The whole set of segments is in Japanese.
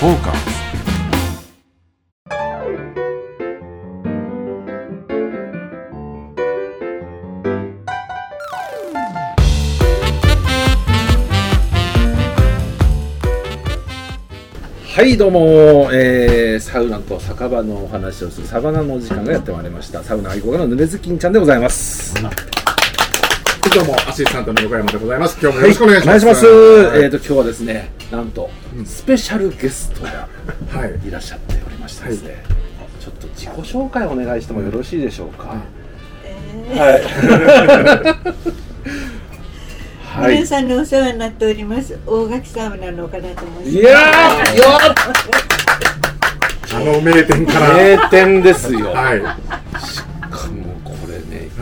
フォーカスはいどうも、えー、サウナと酒場のお話をするサバナのお時間がやってまいりました。サウナ愛好家のぬれずきんちゃんでございます。い、どうも、アシスタントの横山でございます。今日もよろしくお願いします。お願いします、はい。えーと今日はですねなんと、うん。スペシャルゲストがはい。いらっしゃっておりましてですね、ちょっと自己紹介お願いしてもよろしいでしょうか、はい。はい。皆さんにお世話になっております。大垣サウナの岡田と申しいます。やーよ あの名店から。名店ですよ、はい。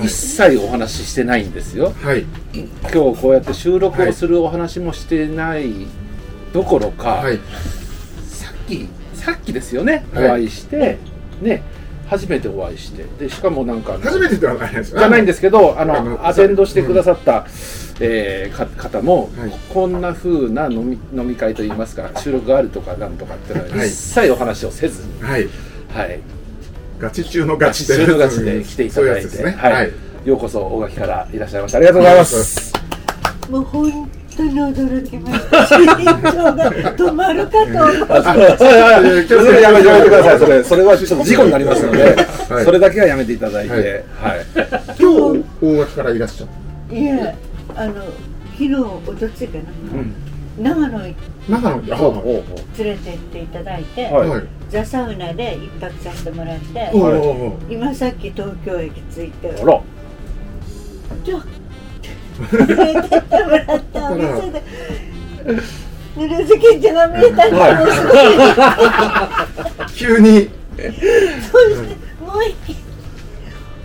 一切お話ししてないんですよ。はい。今日こうやって収録をするお話もしてないどころか、はい。さっきさっきですよね、はい。お会いしてね初めてお会いして。でしかもなんか初めてではないです。じゃないんですけどあのアテンドしてくださった、えーか方も、はい。こんな風な飲み飲み会といいますか収録があるとかなんとかっていうのははい。一切お話をせずに、はい。はい、ガチ中のガチガチ中のガチで来ていただいて。ね。はい。はい。ようこそ大垣からいらっしゃいました。ありがとうございます。もう本当に驚きました。止まるかと思った。あそうはいはいそれやめてやめてください。それそれはちょっと事故になりますので、はい。それだけはやめていただいて、はい。はい。今日、大垣からいらっしゃっいやあの昨日おとついかな、長野にた。長野。に。ほうほうほ連れてっていただいて、はいはい。ザ・サウナで一泊させてもらって、今さっき東京駅着いて。うあら。ちょ連れてってもらったお店で。ぬるずきんちゃんが見えたんで、はいもうす。ごい。急に。そしてもう一気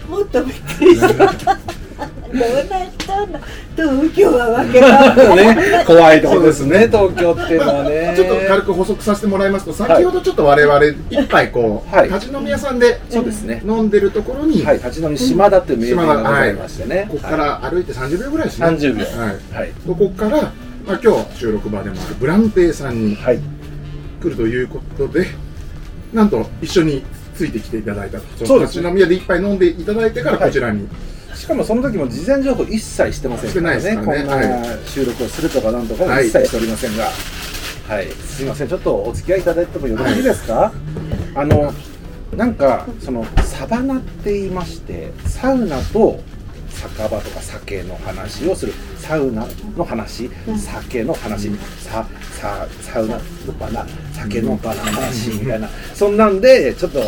もっとびっくりした。どうなったの東京はわけ。ね、怖いとこですね、東京っていうのはね。ちょっと軽く補足させてもらいますと、先ほどちょっと我々一杯こう、はい立ち飲み屋さんでそうですね。飲んでるところに、はい、立ち飲み島田っていう名店がございましてね。ここから歩いて30秒ぐらいですね。30秒。はい。はい。ここから、まあ、今日収録場でもあるブランペイさんにはい。来るということで、なんと一緒についてきていただいたと。そうです立ち飲み屋で一杯飲んでいただいてからはいこちらに。しかもその時も事前情報一切してませんからね。してないですこんからねな収録をするとかなんとかも一切しておりませんが。はい。すいません、ちょっとお付き合いいただいてもよろしいですか？あの、なんか、その、サバナって言いまして、サウナと酒場とか酒の話をする。サウナの話、酒の話、ささサウナのバナ酒のバナ話みたいな。そんなんでちょっと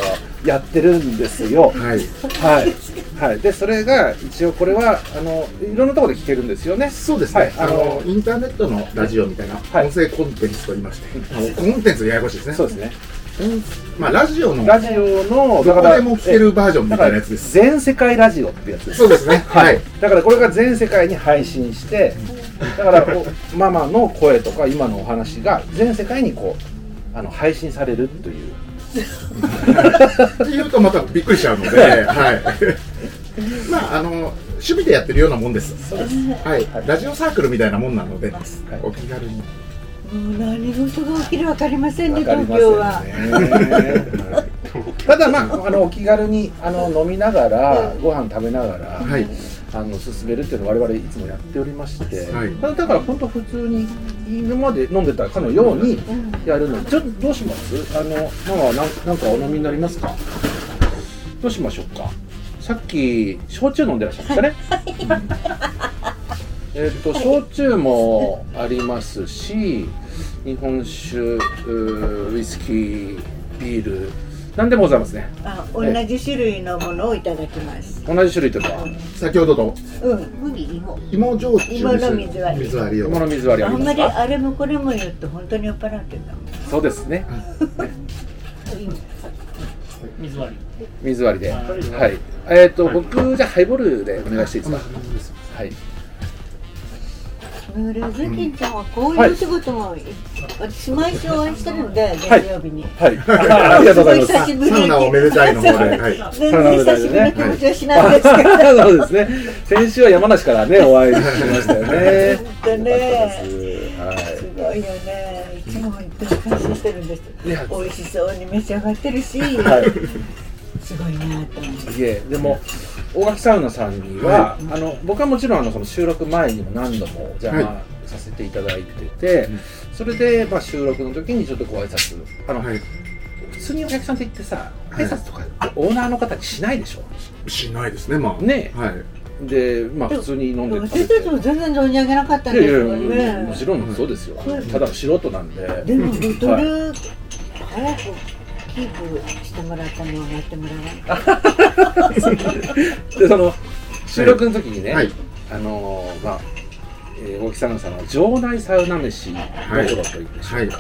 やってるんですよ。はい。はい、はい、でそれが一応これはあのいろんなところで聞けるんですよね。そうですね、はい。あのインターネットのラジオみたいなはい。音声コンテンツと言いまして、コンテンツややこしいですね。そうですね。音まあラジオのラジオのどこでも聞けるバージョンみだからたいなやつです。全世界ラジオってやつです。そうですね。はい。だからこれが全世界に配信して、だからおママの声とか今のお話が全世界にこうあの配信されるという。っていうとまたびっくりしちゃうので、はい。まああの趣味でやってるようなもんです。そうです。はい。ラジオサークルみたいなもんなので、はいお気軽に。もう何事が起きるわかりませんね、東京。は。ただまああのお気軽にあの飲みながらご飯食べながら、はい。あの進めるっていうのを我々いつもやっておりまして、はい。ただだから本当普通に今まで飲んでたかのようにやるの。でちょっとどうします？あのママはなんかお飲みになりますか？どうしましょうか？さっき焼酎飲んでらっしゃいましたね、えっと焼酎もありますし日本酒ウイスキービール何でもございますねあ同じ種類のものをいただきます。同じ種類というか先ほどとうん、麦芋。芋焼酎です。芋の水割り水割りを。芋の水割りああんますりあれもこれも言うと本当に酔っ払ってたもん。そうですね水割り水割りで。はい。えっ、と、僕、じゃあハイボールでお願いしていいですか？はい。ムールズキンちゃんはこういうお仕事も、私毎週お会いしてるんで、はい月曜日に。はい。ありがとうございます。久しぶりサウナおめでたいのはい。全然久しぶりな気持ちはしないですけど。そうですね。先週は山梨からね、お会いしましたよね。本当ねすはい。すごいよねいつも感謝してるんです美味しそうに召し上がってるし、はいすごいなと思って。いえでも大垣サウナさんには、あの僕はもちろんあのその収録前にも何度もお邪魔させていただいてて、うん。それで、まあ、収録の時にちょっとご挨拶あの、はい。普通にお客さんって言ってさはい。挨拶とかオーナーの方にしないでしょ？しないですねまあ。ね。はい。でまあ普通に飲んで私たちも全然存じ上げなかったんいやいやですもんいやもねちろんそうですよ、はいただの素人なんで。でもボトはル、早くキープしてもらったのを待ってもらわないでその収録の時にね、はい。あのーまあ、えー大木さんさんの場内サウナ飯どころというんでしょうか、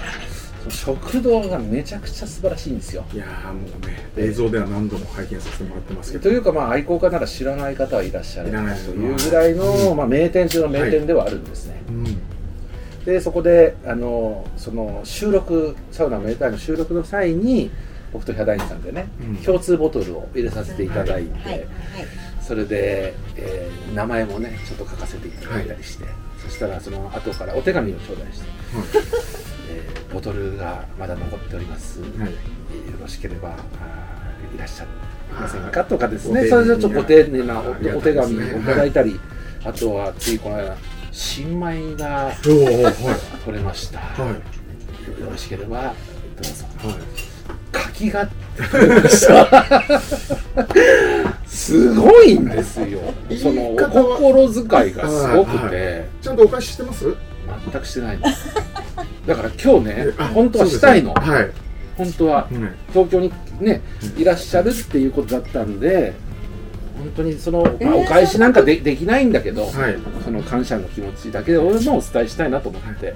その食堂がめちゃくちゃ素晴らしいんですよ。いやーもうね映像では何度も拝見させてもらってますけど。というかまあ愛好家なら知らない方はいらっしゃるというぐらいの、うん。まあ、名店中の名店ではあるんですね、うん。でそこであのその収録サウナ名店の収録の際に僕とヒャダインさんでね、うん。共通ボトルを入れさせていただいて、はいはいそれで、えー名前もねちょっと書かせていただいたりして、そしたらその後からお手紙を頂戴して、えーボトルがまだ残っております、はい。よろしければいらっしゃいませんかとかですね。それでちょっとご丁寧なお手紙をいただいたり、あとはついこの間新米が取れました、はい。よろしければどうぞ。はい柿が取れましたすごいんですよ。そのお心遣いがすごくて、はいちゃんとお返ししてます？全くしてないんです。だから今日ねあ本当はしたいの、ね。はい。本当はうん。東京にねいらっしゃるっていうことだったんで本当にその、まあ、えーお返しなんかでできないんだけど、はい。その感謝の気持ちだけをもお伝えしたいなと思って、え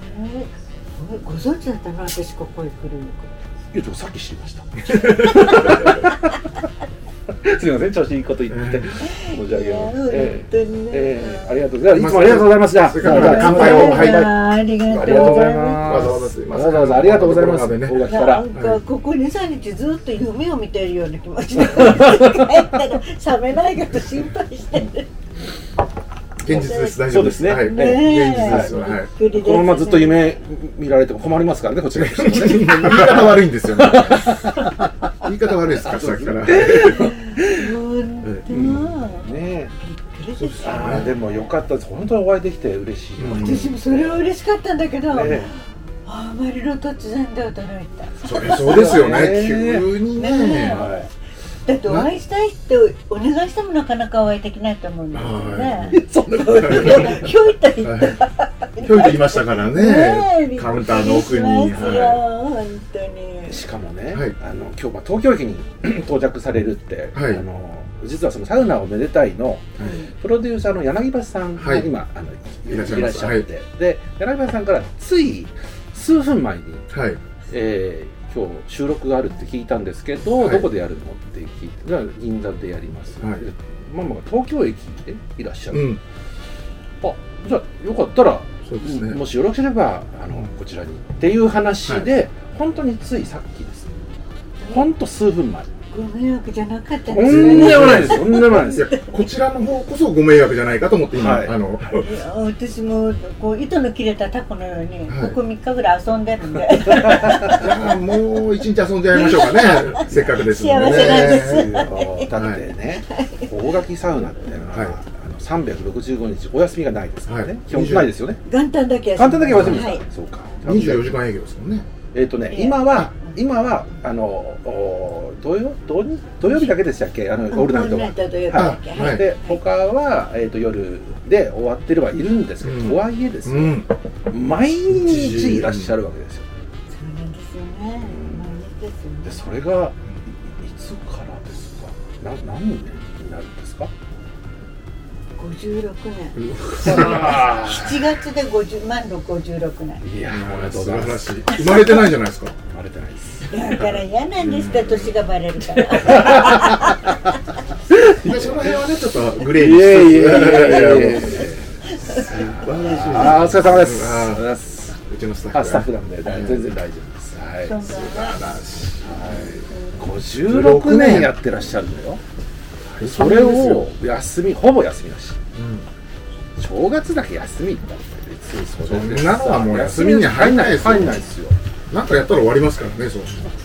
ご存知だったの？私ここへ来るのいやちょっとさっき知りました。すみません調子いいこと言って申し訳ない、いや本え当にね、ええーありがとうございます。いつもありがとうございます。じゃあ乾杯をはい。いやありがとうありがとうございます。わざわざありがとうございます。なんかここ23日ずっと夢を見てるような気持ちで帰ったら覚めないかと心配してる現実です。大丈夫です。そうですね。はい。ね現実です。よはい。このままずっと夢見られても困りますからねこっちら言い方悪いんですよね。言い方悪いですからさっきから。ね。あーでもよかったです。本当にお会いできて嬉しい、うん。私もそれは嬉しかったんだけど、ねあまりの突然で驚いた。そりゃそうですよね。ね急にね。ねはだってお会いしたいってお願いしてもなかなかお会いできないと思うんですよね。い。そんなことないひょいと言ったひょいと言いましたからね。カウンターの奥に。は本当に。しかもね、はい。あの今日まあ東京駅に 到着されるって、はい。あの実はそのサウナをめでたいのい。プロデューサーの柳橋さんがはい。今、あのいらっしゃいますって、で柳橋さんからつい数分前に、はい。えー今日収録があるって聞いたんですけど、はい。どこでやるのって聞いてじゃあ銀座でやります、はい。でママが東京駅でいらっしゃる、うん。あじゃあよかったらそうですね。もしよろしければあのこちらに。っていう話で、本当についさっきです。本当数分前ご迷惑じゃなかったとですんでもないです。とんでもないです。こちらの方こそご迷惑じゃないかと思って今、はい。あの私もこう糸の切れたタコのように、はい。ここ3日ぐらい遊んでるんで。じゃあもう一日遊んじゃいましょうかね。せっかくですので幸せなんです。よだってね、大垣サウナっていうのは、はい。あの365日お休みがないですからね、はい。基本ないですよね。元旦だけ簡単だけお休みですか、はい。そうか。24時間営業ですもんね。えっ、とね今は今はあのお土曜土日土曜日だけでしたっけ？あのオールナイトは。はい。で他は、えー、と夜で終わってるはいるんですけど、うん。とはいえですね、うん。毎日いらっしゃるわけですよ。そうなんですよね。毎日ですよね。でそれがいいつからですか？な何年？56年。あ7月で50万の56年。ーいや素晴らしい。生まれてないじゃないですか？生まれてないです。だから嫌なんですって年がバレるから。でその辺はねちょっとグレーにいえいえいえいえいやいえ。もう素晴らしいあーお疲れ様です。うちのスタッフあスタッフなんで全然大丈夫です。はい。素晴らしい。56年やってらっしゃるんだよそれを休みほぼ休みなし。正月だけ休みだって別そんなのはもう休みに入んないですよ。入んないですよ。なんかやったら終わりますからねそう。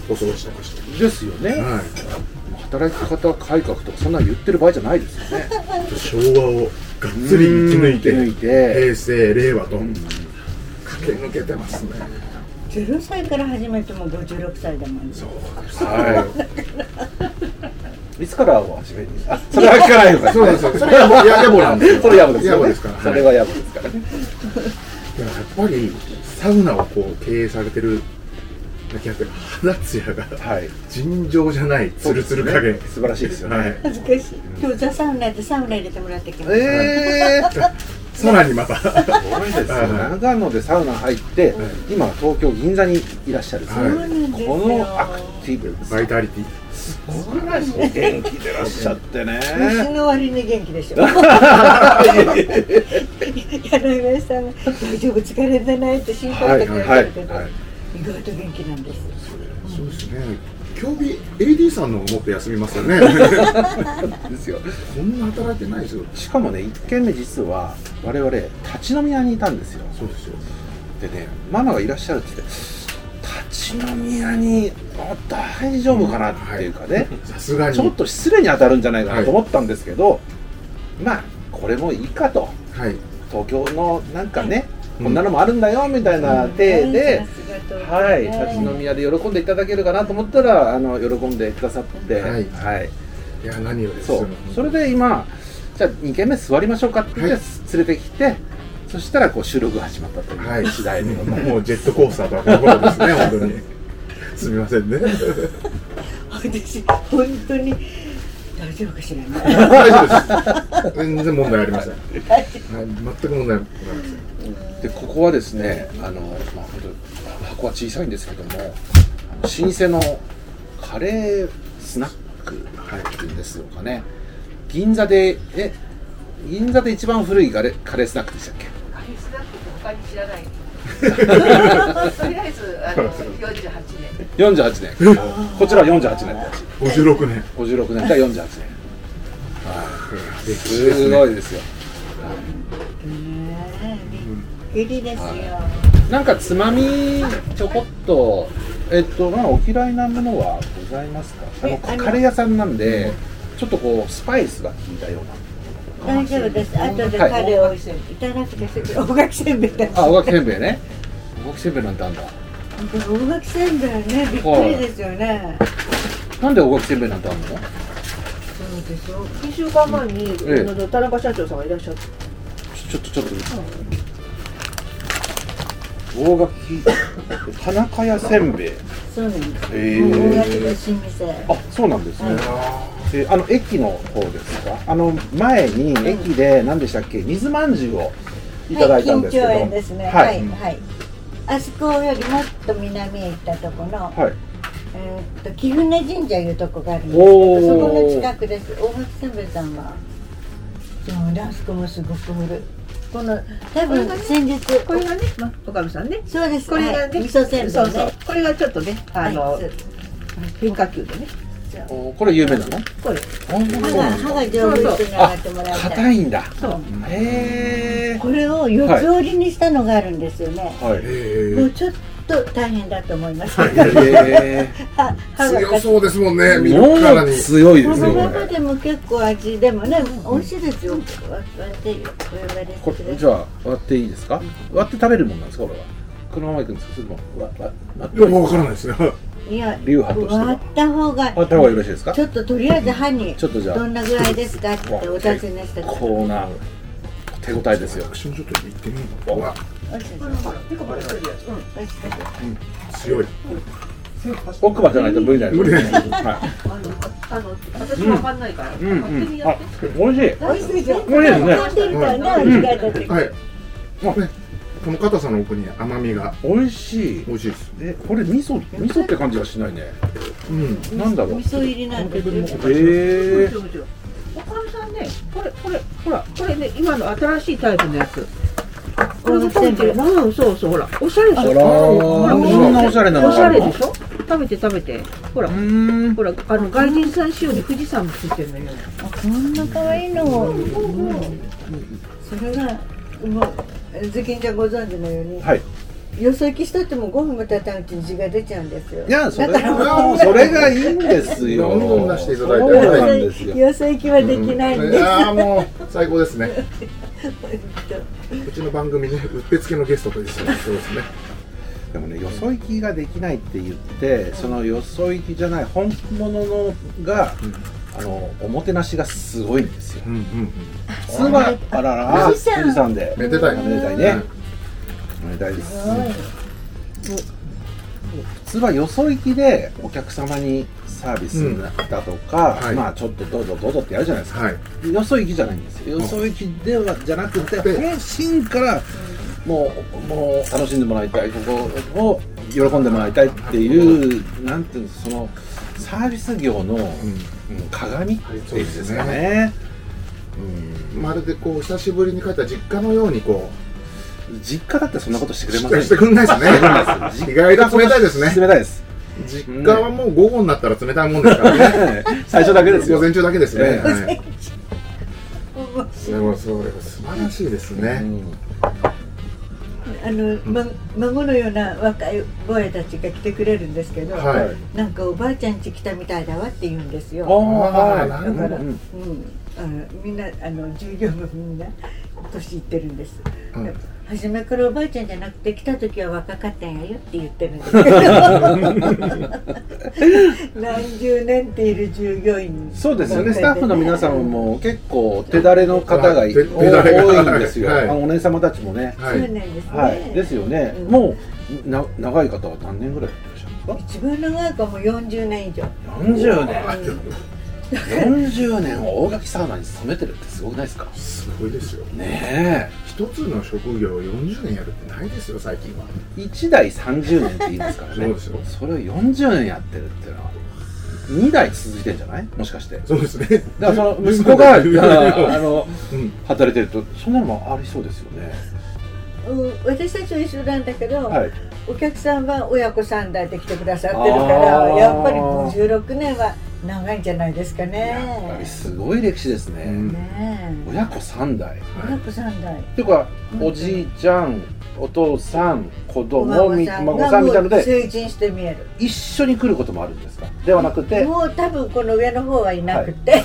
お掃除とかして。ですよね、はい。働き方改革とかそんなの言ってる場合じゃないですよね。昭和をがっつり生き抜いて抜いて。平成令和と。駆け抜けてますね。0歳から始めても56歳だもんね。はい いつからお始めにあそれは聞かないのかそうなんですよ。それはもうや野暮なんですよ。それ野暮ですよ、ね、野暮ですから。それは野暮ですからねい。ややっぱりサウナをこう経営されてるだけあって肌ツヤがはい。尋常じゃないツルツル加減。素晴らしいですよね、はい。恥ずかしい。今日ザサウナでサウナ入れてもらってきました、えー、さらにまた。すごいですよ。長野でサウナ入って、今東京銀座にいらっしゃる、このアクティブバイタリティ。お元気でらっしゃってね。虫の割に元気でしょ柳さんが大丈夫疲れてないって心配してくれてるけど、はいはい意外と元気なんです。そうですね。競技 AD さんのもっと休みますよね。ですよ。こんな働いてないですよ。しかもね1軒目実は我々立ち飲み屋にいたんですよ。そうですよ。でねママがいらっしゃるって言って立ち飲み屋にあ大丈夫かなっていうかね、さすがに。ちょっと失礼に当たるんじゃないかなと思ったんですけど、まあこれもいいかと。はい。東京のなんかね、うん。こんなのもあるんだよみたいな体で、さすが東京ねはい、立ち飲み屋で喜んでいただけるかなと思ったらあの喜んでくださって、はい。はい、いや何よりですそう。それで今じゃあ2軒目座りましょうかって言ってはい。連れてきて、そしたらこう収録が始まったという、はい。次第でもうジェットコースターとはこのことですね本当に。すみませんね。私本当に大丈夫かしらね。大丈夫です。全然問題ありません、はい、全く問題ございません。でここはですねあの、まあ、本当箱は小さいんですけどもあの老舗のカレースナックっていうんですかね。銀座でえ銀座で一番古いカレーカレースナックでしたっけ？カレースナックって他に知らない。とりあえずあの48年。48年。こちらは48年。だし56年。56年。から48年。すごいですよ。ねびっくりですよ、なんかつまみちょこっと。えっとまあお嫌いなものはございますか？あのカレー屋さんなんでちょっとこうスパイスが効いたような大丈夫です後ではいカレーをいただくです大垣せんべいですあ、おがきせんべいね。おがきせんべいなんてあんだ。大垣せんべいねびっくりですよねなんでおがきせんべいなんてあんの？そうでしょ2週間前に、田中社長さんがいらっしゃって。ちょっとちょっと。大垣田中屋せんべい。そうなんですへ大垣のえ。新店あ、そうなんですね。えあの駅の方ですか？あの前に駅で何でしたっけ？水まんじゅうをいただいたんですけど。はい、金町園ですね。ははいい、はい。あそこよりもっと南へ行ったところの、はい。えーっと貴船神社いうとこがあるんですけおど、ーそこの近くです。大垣せんべいさんは。そうね、あそこもすごく古い。この多分先日これがね、ま、岡部さんね。そうです。これがね、はい味噌せんべいね。そうそう。これがちょっとね、あの、はい変化球でね。おこれ有名なの？これ。歯が丈夫につながってもらいたい。硬いんだ。そう。へえ。これを四つ折りにしたのがあるんですよね。はい。えもうちょっと大変だと思います。へえ。歯歯が強そうですもんね見るもからにう強いですよ。この中でも結構味でもね美味しいですよ。割ってこれじゃあ割っていいですか？割って食べるもんなんですかこれは？このままいくんですか？それとも割割割っていやわからないですねいや流派としては割った方が割った方がよろしいですか？ちょっととりあえず歯にちょっとじゃあどんな具合ですかってお尋ねしたらこうな手応えですよ。私もちょっと行ってみよううわ美味しいですてか？これ一人やつ。うん。美味しいです強い奥歯じゃないと無理だよ。無理だよはあの、あの、私わかんないから。い。うん勝手にうん。あやって。、美味しい。美味しいですよ美味しいですね買ってるからね味が出てはいねこの硬さの奥に甘みが美味しい。美味しいですえ、これ味噌味噌って感じがしないね。うんなんだろう？味噌入りなんですよへえもち。ろんもちろん岡部さんね、これ、これ、ほら、これね、今の新しいタイプのやつ。これも食べてる。うん、そうそう、ほら、おしゃれでしょ？ほらそんなおしゃれなのおしゃれでしょ？食べて食べて。ほらう、ーん。ほら、あの、外人さん仕様に富士山もついてるのよ。あこんな可愛いのをそれがもうズキンちゃんご存知のように、はい。よそ行きしとっても5分も経たないうちに字が出ちゃうんですよ。いやそれだからはそれがいいんですよどんどん出していただいてそうなんですよ。よそ行きはできないんです、いやーもう最高ですね。うちの番組ねうってつけのゲストというそうですね。でもねよそ行きができないって言ってそのよそ行きじゃない本物のが、あのおもてなしがすごいんですよ。うんうんうん。普通はあらら。富士山で。めでたいおめでたいね。おめでたいです。普通はよそ行きでお客様にサービスだとか、はい。まあちょっとどうぞどうぞってやるじゃないですか、はい。よそ行きじゃないんですよ。よそ行きではじゃなくてで本心からもうもう楽しんでもらいたいここを喜んでもらいたいっていうなんていうんですそのサービス業の、う鏡っていうんですかね。うん。まるでこう久しぶりに帰った実家のようにこ実家だってそんなことしてくうれません。してくんないですね。意外と冷たいですね。冷たいです。実家はもう午後になったら冷たいもんですからね。最初だけですよ。午前中だけですね、ええ。はい。でもそう素晴らしいですね、うんあの、ま、孫のような若いボーイたちが来てくれるんですけど、はい。なんかおばあちゃん家来たみたいだわって言うんですよ。はい。なだから、ううん。ん、あのみんなあの従業員みんな年いってるんです。うん初めからおばあちゃんじゃなくて来た時は若かったんやよって言ってるんです。け ど何十年っている従業員。そうですよね、スタッフの皆さんも結構手だれの方が多いんですよ、はい。お姉様たちもね、はい。そうなんですね、はい、ですよね、うん。もうな長い方は何年ぐらいやってらっしゃるんです一番長いかも40年以上。か40年40年を大垣サウナに勤めてるってすごくないですか？すごいですよ。ね一つの職業を40年やるってないですよ最近は。え1代30年って言いますからね。そうですよ。それを40年やってるっていうのは2代続いてんじゃない？もしかして。そうですね。だからその息子が あのうん。働いてるとそんなのもありそうですよね。うん私たちは一緒なんだけど、はい。お客さんは親子3代で来てくださってるかあらー。やっぱり56年は長いんじゃないですかね。やっぱりすごい歴史ですね、うんね親子3代。え親子3代。っていうか、おじいちゃんお父さん子お供み孫さん孫がもさんみたいのでう成人して見える。一緒に来ることもあるんですか？ではなくてもう多分この上の方はいなくて、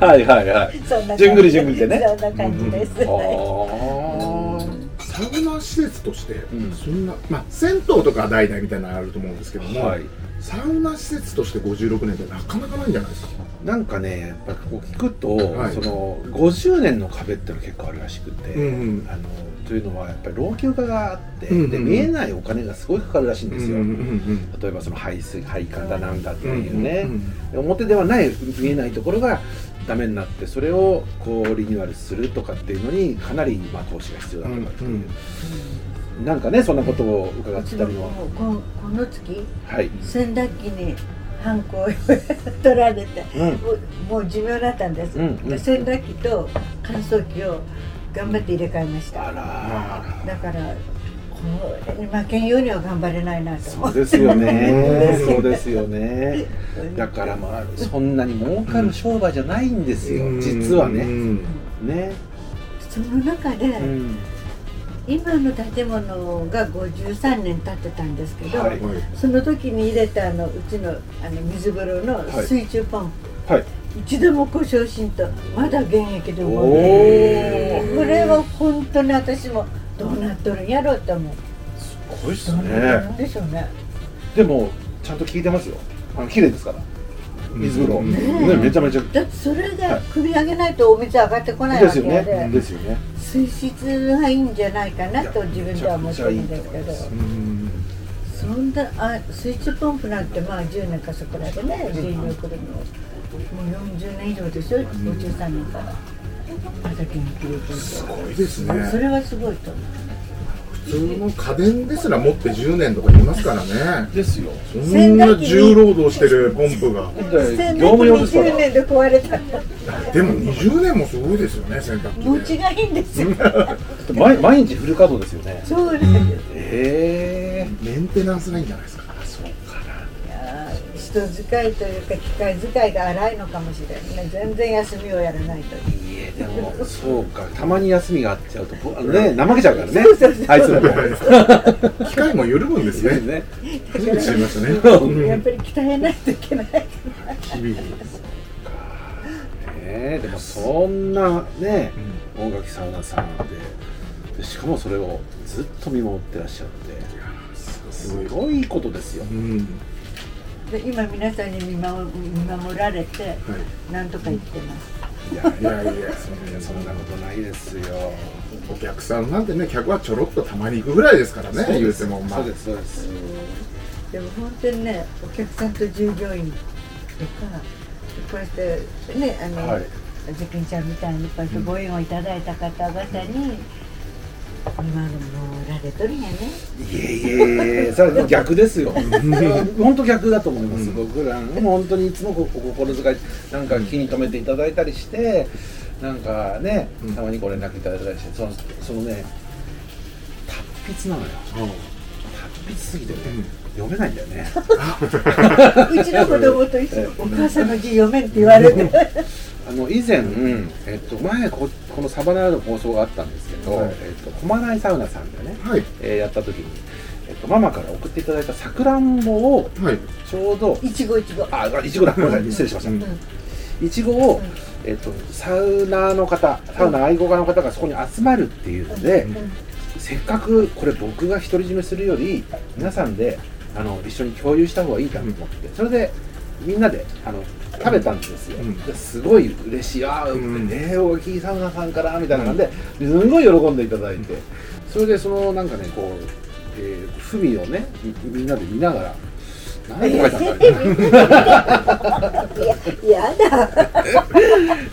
はい。はい。はい。そんな感じ。じゅんぐりじゅんぐりでね。そんな感じです、サウナ施設として、ん。そんなまあ銭湯とかは代々みたいなのあると思うんですけども、ーはいサウナ施設として56年ってなかなかないんじゃないですか？なんかねやっぱこう聞くと、はい。その50年の壁っての結構あるらしくて、うんうん。あのというのはやっぱり老朽化があって、うんうんで見えないお金がすごいかかるらしいんですよ、うんうん例えばその排水配管だなんだってうんいうね、うん。表ではない見えないところがダメになってそれをこうリニューアルするとかっていうのにかなりまあ投資が必要だとかっていう、なんかねそんなことを伺ってたりも。この月はい、洗濯機にハンコを 取られてうん、もうもう寿命だったんです、うんうん。で洗濯機と乾燥機を頑張って入れ替えました。あらだからこれに負けんようには頑張れないなと思そうですよね。う んそうですよね。だからまあそんなに儲かる商売じゃないんですよ、うん。う実はね。ん。ね、その中で、うん、今の建物が53年経ってたんですけど、はい。はいその時に入れたあのうちのあの水風呂のはい。水中ポンプ、はい。一度も故障しんとまだ現役で動い。てこれは本当に私もどうなっとるんやろうと思う。すごいっすね。んでしょうね。でもちゃんと聞いてますよ。あの綺麗ですから水風呂、うん。ねめちゃめちゃ。だってそれはい。が首上げないとお水上がってこないわで。すよけやで、ね。ですよね。水質がいいんじゃないかなと自分では思ってるんですけど。うんそんなあ水中ポンプなんてまあ10年かそこらでね電力でももう40年以上でしょ53年から。まだ元気でいてすごいですね。それはすごいと思う普通の家電ですら持って10年とか言いますからね。ですよ。そんな重労働してるポンプが。洗業務用で濯機20すから年で壊れた。でも20年もすごいですよね洗濯機で。持ちがいいんですよ。毎毎日フル稼働ですよね。そうです。ええメンテナンスがいいんじゃないですか人使いというか機械使いが荒いのかもしれないね。全然休みをやらないと家でもそうかたまに休みがあっちゃうとぼあのね怠けちゃうからね。あいつらも。機械も緩むんですね。ね。初めて知りましたねやっぱり鍛えないといけない。日々ねでもそん。なね音楽サウナさんで。でしかもそれをずっと見守ってらっしゃって。すごいことですよ。うんで今皆さんに見守見守られてはなんとか言ってます。いやいいやいやそんなことないですよ。お客さんなんてね客はちょろっとたまに行くぐらいですからね言うてもまあ。そうですそうです。でも本当にねお客さんと従業員とかこうやってねあの、はい。ちゃんみたいにこうやってご縁をいただいた方々に見守られとるんやね。いえいえいえそれは逆ですよ。本当逆だと思います、僕らも本当にいつもお心遣いなんか気に留めていただいたりしてなんかねうん。たまにご連絡いただいたりしてそのそのね達筆なのよ。達筆すぎてね、読めないんだよね。うちの子供と一緒お母さんの字読めんって言われて。あの以前、えっと、前ここのサバナの放送があったんですけど、はい。えっと、駒内サウナさんでね、はい。えーやった時に、えっと、ママから送っていただいたさくらんぼをはい。ちょうどいちごいちご。あいちごだ。ごめんなさい。失礼しました、うん。いちごを、えっと、サウナーの方サウナ愛好家の方がそこに集まるっていうので、せっかくこれ僕が独り占めするより皆さんであの一緒に共有した方がいいかなと思ってそれでみんなであの食べたんですよ、うん。ですごい嬉しい。ああ、うん。ね大きいサウナさんからみたいな感じですんごい喜んでいただいて、それでそのなんかねこう、えー、文をねみみんなで見ながら何て書いたんだろういややだ。っ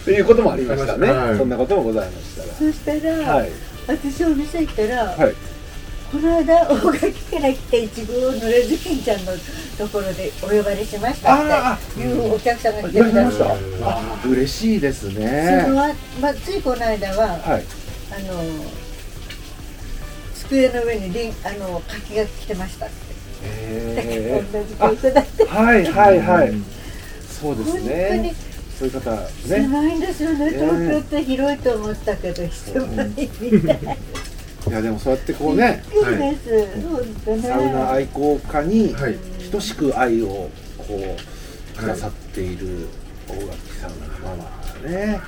ていうこともありましたね、はい。そんなこともございましたそしたら、はい。私お店行ったら、はいこの間大垣から来たいちごをぬれずきんちゃんのところでお呼ばれしましたあっていうお客さんが来てくださった。た？あ嬉しいですそねのあまあ、ついこの間は、はい。あの机の上にリンあの柿が来てましたって、へ同じ子いただいて。ーはいはいはい、うん。そうです本当にねそういう方ね。狭いんですよね。ね。東京って広いと思ったけど 狭いみたいいやでもそうやってこうねびっくりです、本当ね。サウナ愛好家にはい。等しく愛をこうくださっている大垣サウナのママがね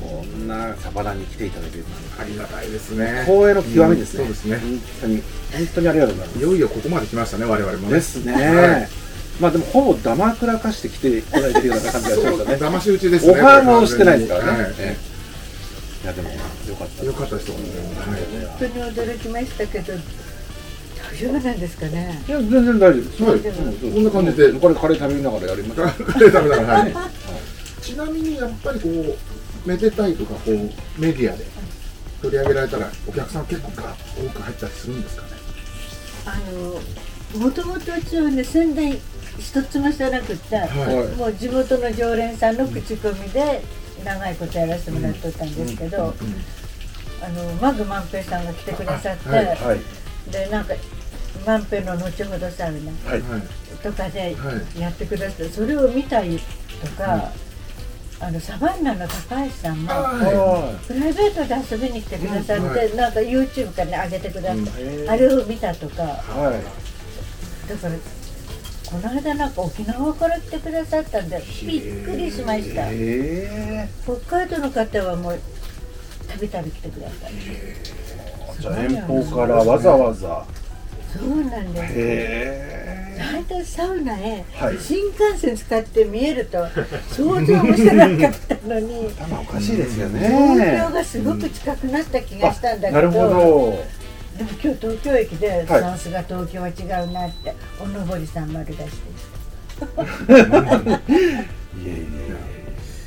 こんなサバナに来ていただけるありがたいですね。光栄の極みですね、うんそうですね。本当に本当にありがとうございます。いよいよここまで来ましたね我々もね。ですね、はいまあでもほぼダマくらかして来ていただいてるような感じがしましたね。騙し討ちですね。オファーもしてないですからね、はいやでもよかった。よかったです。本当にはい本当に驚きましたけど大丈夫なんですかね？いや全然大丈夫です。はいこんな感じでこれカレー食べながらやりましカレー食べながらはいちなみにやっぱりこうめでたいとかこうメディアで取り上げられたらお客さん結構が多く入ったりするんですかね？あのもともとうちはね宣伝一つもしてなくって、はいはい。もう地元の常連さんの口コミで長いことやらせてもらっとったんですけど、あのマグ万平さんが来てくださって、はい。はい。でなんか万平の後ほどサウナはい。はいとかではい。やってくださってそれを見たりとか、あのサバンナの高橋さんもはプライベートで遊びに来てくださって、なんか YouTube からね上げてくださって、うん。あれを見たとか。はい。だからこの間なんか沖縄から来てくださったんでびっくりしました。へ北海道の方はもうたびたび来てくださいえじゃあ遠方からわざわざ。そうなんです。へえ大体サウナへはい。新幹線使って見えると想像もしてなかったのに。頭おかしいですよね。東京がすごく近くなった気がしたんだけど、なるほどでも今日東京駅で、はい。さすが東京は違うなっておのぼりさん丸出しですいえいえい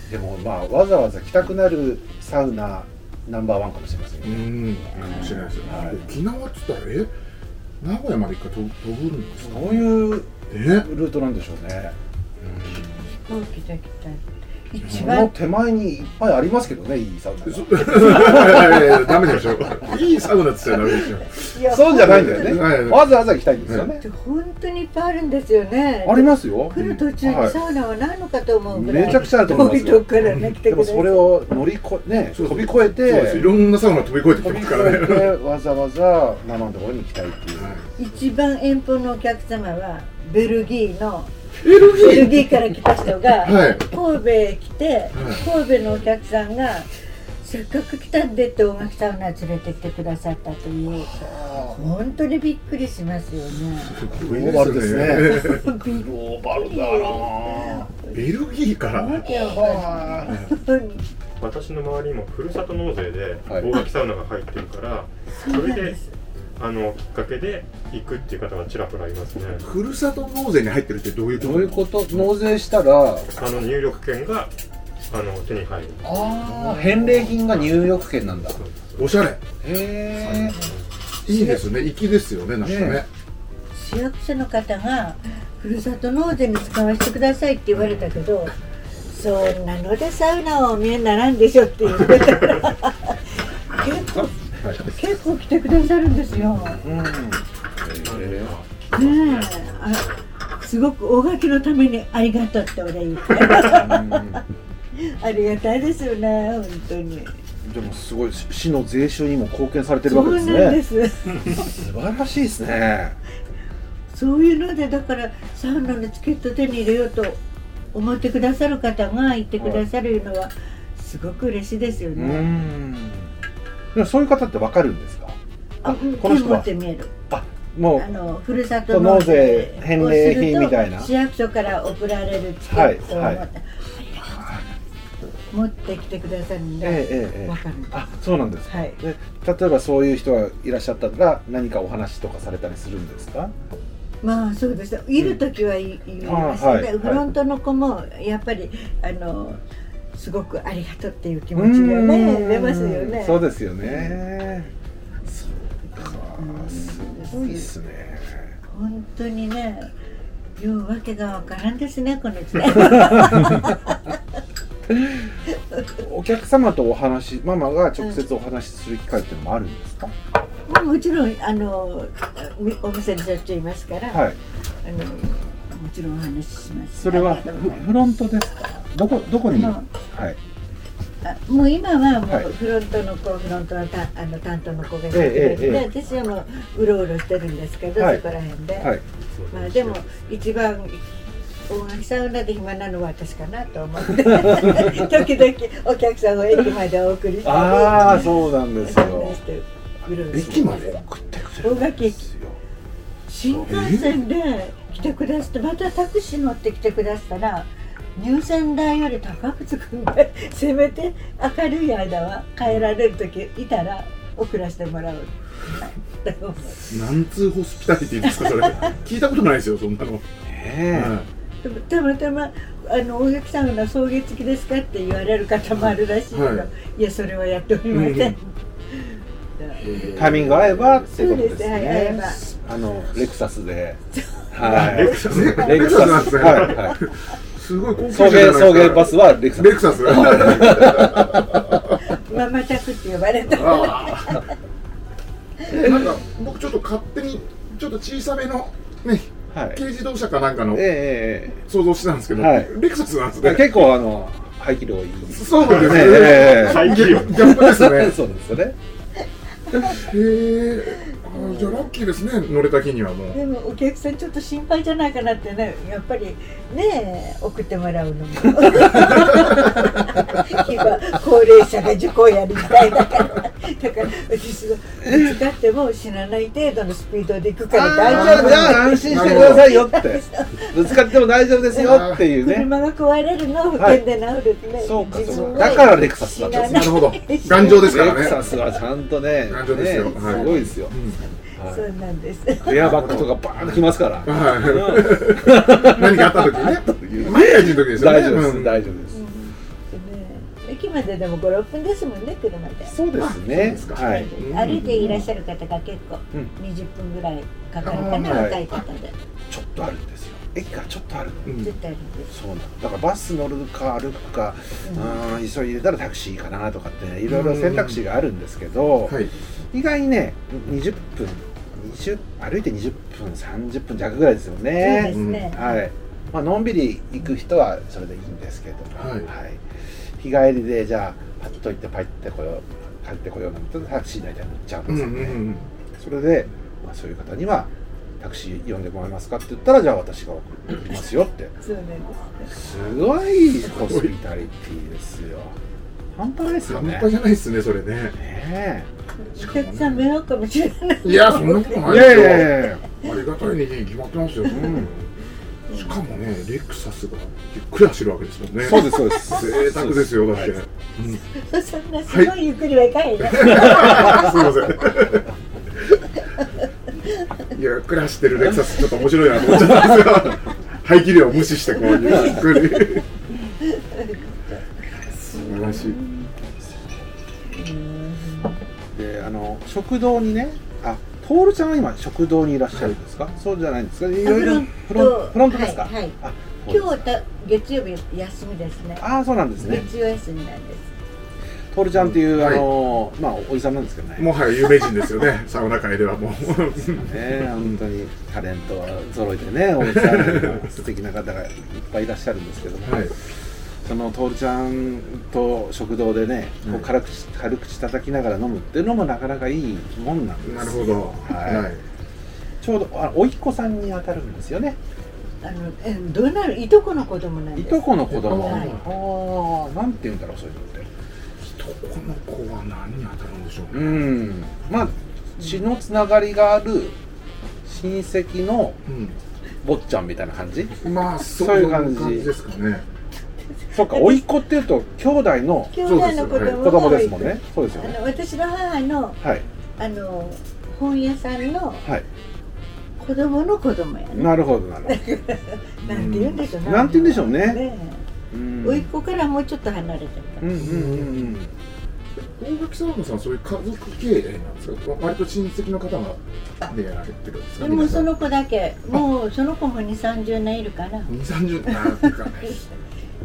え。でもまあわざわざ来たくなるサウナナンバーワンかもしれませんうねん。かもしれないですよ、はい。沖縄っつったらえ？名古屋まで一回飛ぶ飛ぶんですか？どういうえ？ルートなんでしょうね。飛行機で来た一その番手前にいっぱいありますけどねいいサウナそいやいやダメでしょいいサウナって言ったらダメでしょそうじゃないんだよね、はいわざわざ行きたいんですよね、本当にいっぱいあるんですよね。ありますよ。来る途中はいにサウナはないのかと思うぐらい、めちゃくちゃあると思いますよ。遠いとこからね来てでもそれを乗り越えね飛び越えていろんなサウナ飛び越えてきますからね。わざわざ生のところに行きたいっていう、一番遠方のお客様はベルギーのベルギー。から来た人がはい。神戸へ来て、神戸のお客さんがせっかく来たんでって音楽サウナ連れてきてくださったという。本当にびっくりしますよね。グローバルですね。びっグローバルだな。ベルギーから。私の周りにもふるさと納税ではい。大垣サウナが入ってるから、そうそれであのきっかけで行くっていう方がちらほらいますね。ふるさと納税に入ってるってどういうどういうこと？納税したらあの入力券があの手に入る。ああ返礼品が入浴券なんだ。へおしゃれ。えいいですね。粋ですよねなんかね。ね市役所の方がふるさと納税に使わせてくださいって言われたけどそんなのでサウナはお見えにならんでしょって言ってたから。結 構結構来てくださるんですよ。うん。へえねえ。あすごく大垣のためにありがとうって俺言って。ありがたいですよね本当に。でもすごい市の税収にも貢献されてるそうわけですね。なんです。素晴らしいですね。そういうのでだからサウナのチケット手に入れようと思ってくださる方がいてくださるのはすごく嬉しいですようね。んでもそういう方ってわかるんですか？あ、この人は。あもあのふるさと納税返礼品みたいな。市役所から送られるチケットを持って、はいはい。持ってきてくださるんうで、えええええわかるんです。あそうなんですか、はい。で例えばそういう人がいらっしゃったら何かお話とかされたりするんですか？まあそうですね。いる時はいいいますあはいね。フロントの子もやっぱりあのすごくありがとうっていう気持ちがね出ますよね。そうですよね。そうかすごいっすね。本当にね、ようわけがわからんですねこの時代。お客様とお話ママが直接お話しする機会っていうのもあるんですか、まあもちろんあのみお店にしょっちゅういますから、はい。あのもちろんお話しします。それはフロントですか？どこどこに？あはい。あもう今はもはい。うフロントの子、フロントのたあの担当の子がいてくええれて、え。え私はもううろうろしてるんですけど、はい。そこら辺で、はい。まあでも一番大垣サウナで暇なのは私かなと思って。時々お客さんを駅までお送りしたりああそうなんですよ。駅まで送ってくれるんですよ。新幹線で来てくださってまたタクシー乗ってきてくださったら入線代より高くつくんでせめて明るい間は帰られる時いたら送らせてもらう。なんつうホスピタリティですかそれ。聞いたことないですよそんなの、ねえはでもたまたまあの大垣さんが送迎付きですかって言われる方もあるらしいけど、、はい。やそれはやっておりません。うんだタイミング合えばっていうことですそうですはい合えねば。あのレクサスで。はい。レクサスレクサス。はいはいすごい高級送迎送迎バスはレクサス。レクサス。ママタクって呼ばれた。なんか僕ちょっと勝手にちょっと小さめのねはい。軽自動車かなんかのえええ想像してたんですけど、はい。レクサスなんですね。ええ結構あの排気量いい。そうですね、ええ。排気量。ギャップですね。そうですよね。へえじゃあラッキーですね乗れた日にはもう。でもお客さんちょっと心配じゃないかなってねやっぱりね送ってもらうのも。今高齢者が受講やりたいだから。だから私がぶつかっても死なない程度のスピードで行くから大あ丈夫ーじゃあ安心してくださいよってぶつかっても大丈夫ですよっていうね。車が壊れるのを保険で治るってね、そうか自分はそうかだからレクサスだったんですなるほど。頑丈ですからね。レクサスはちゃんとね頑丈ですよ。ねはい。すごいですよそうなんです。エアバッグとかバーンときますから。はい。何かあった時にね。万が一の時ですよね。大丈夫です。うん。大丈夫です。ね駅まででも56分ですもんね車でそうですね。あそうですか。はい。歩いていらっしゃる方が結構うん。20分ぐらいかかるかな、若い。方で。ちょっとあるんですよ。駅からちょっと歩くうん。絶対あるんですそうなのだからバス乗るか歩くか、うん、急いでたらタクシーかなとかってねいろいろ選択肢があるんですけど、はい。意外にね20分20歩いて20分30分弱ぐらいですよそうねですね、はい。まあのんびり行く人はそれでいいんですけども、はい。日帰りでじゃあパッと行ってパッてこよう帰ってこようなんてタクシー大体乗っちゃうんうんですよね、うんうんそれで、まあ、そういう方にはタクシー呼んでもらえますかって言ったらじゃあ私が送りますよって。すごいホスピタリティですよ半端ないですよ半ね端じゃないですねそれね。ねお客さん迷惑かもしれない。いやそんなことえないいですよ。やいやいやいや。ありがたいに決まってますよ、ん。しかもねレクサスがゆっくり走るわけですもんね。そうですそうです。贅沢ですよだって、はい。うんそんなすごいゆっくりはいかんよ、すいません。ゆっくり走ってるレクサスちょっと面白いなと思っちゃったんですよ。排気量を無視してこうゆっくり食堂にねあ徹ちゃんは今食堂にいらっしゃるんですか、そうじゃないんですか？いろいろフロンフロントですか、はいはい。あ今日た月曜日休みですね。ああそうなんですね。月曜休みなんです。徹ちゃんっていう、はい。あのまあおじさんなんですけどね。もはや有名人ですよね。サウナ界ではもう。ね。本当にタレントは揃えてねおじさん 素敵な方がいっぱいいらっしゃるんですけども、はいその徹ちゃんと食堂でね、こはいう軽口軽口叩きながら飲むっていうのもなかなかいいもんなんです。なるほど。はい。はい。ちょうどあおいっ子さんに当たるんですよね。あのえどうなるいとこの子供なんですいとこの子供、はい。ああなんて言うんだろうそういうのってこの子は何に当たるんでしょううね、ん。まあ血のつながりがある親戚の坊ちゃんみたいな感じ？うん、まあそうそういいうう感じ感じですかねそうかおいっ子っていうと兄弟の兄弟の子供子供がですもんね。そうですよね。あの私の母のはい。あの本屋さんのはい。子供の子供やね。なるほどなるほ なんて言うんでしょう。どなんて言うんでしょうね。ねうん。甥っ子からもうちょっと離れてるうんうんうん大垣サウナさんそういう家族経営なんですか割と親戚の方がでやられてるんですか？でもその子だけ。もうその子も2 3 0年いるかな2 3 0なんていうか。う ん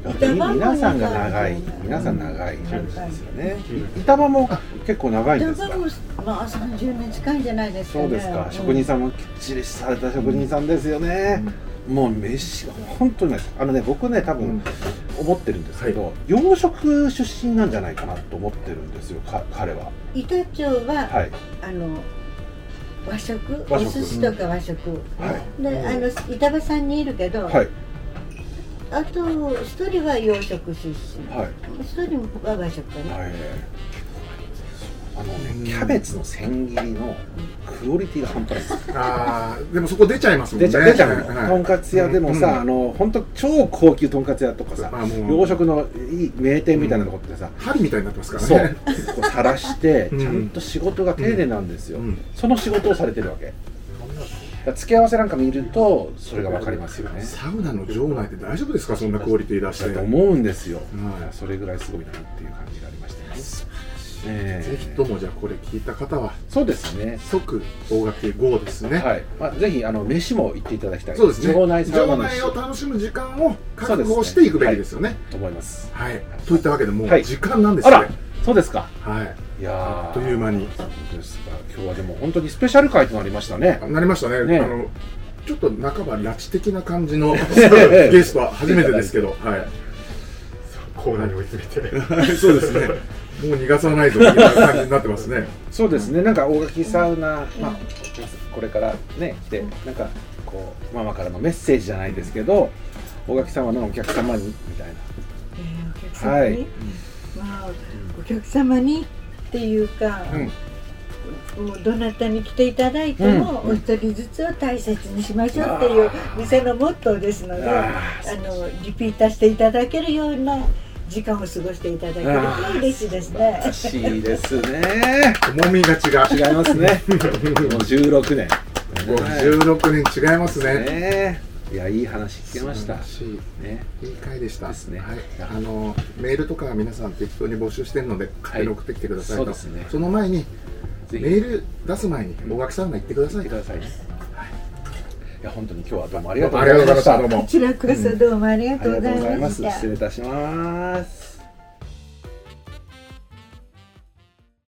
皆さんが長い。皆さん長いですよね。い板場も結構長いんですか？まあ30年近いんじゃないですかね。そうですか、ん職人さんもきっちりされた職人さんですよね、もう飯が本当にあのね僕ね多分うん。思ってるんですけど、洋食出身なんじゃないかなと思ってるんですよか彼は。板長は、はい。あの和食？和食。お寿司とか和食、はい。であの板場さんにいるけど、はいあと一人は洋食出身。はい。一人は和食かな、はい。あのねキャベツの千切りのクオリティが半端ない。ですあーでもそこ出ちゃいますもんね。出ちゃう出ちゃうの、はい。とんかつ屋でもさ、うんあの本当超高級とんかつ屋とかさあもう。洋食のいい名店みたいなとこってさ、針みたいになってますからそう。ねこう晒してうん。ちゃんと仕事が丁寧なんですよ、うん。その仕事をされてるわけ付け合わせなんか見るとそれが分かりますよね。サウナの場内って大丈夫ですか？そんなクオリティ出して。だと思うんですよ、はい。それぐらいすごいなっていう感じがありましたね。えぜひともじゃあこれ聞いた方は。そうですね。即大垣 GO ですね。はい、まあ、ぜひあの飯も行っていただきたい。そうですね。場内場飯内を楽しむ時間を確保していくべきですよね。と思い。ますはい。といったわけでもうはい。時間なんですあらよねそうですか。はいいやー。あっという間に。ですか今日はでも本当にスペシャル回となりましたね。なりましたね。ね。あのちょっと半ば拉致的な感じの ゲストは初めてですけど はい。コーナーに追い詰めて。そうですね。もう逃がさないぞみたいな感じになってますね。そうですね、なんか大垣サウナ、まあ、これからね、来て、なんかこう、ママからのメッセージじゃないですけど、大垣サウナのお客様にみたいな。えーお客様に、はい。まあお客様に？っていうか、もうどなたに来ていただいても、うんお一人ずつを大切にしましょうっていう店のモットーですのでああのリピーターしていただけるような時間を過ごしていただけると嬉しいですね。らしいですね。重みが違う。違いますね。もう16年。もう16年違いますね。ねいや、いい話聞けました。ね。いい回でした。ですねはい。あのメールとかは皆さん適当に募集してるので、勝手に送ってきてくださいと。そうですねその前にメール出す前に大垣サウナ行ってください言ってく。ださいね。や本当に今日はどうもありがとうありがとうございましたどうもこちらこそどうもありがあとうございました。失礼いたします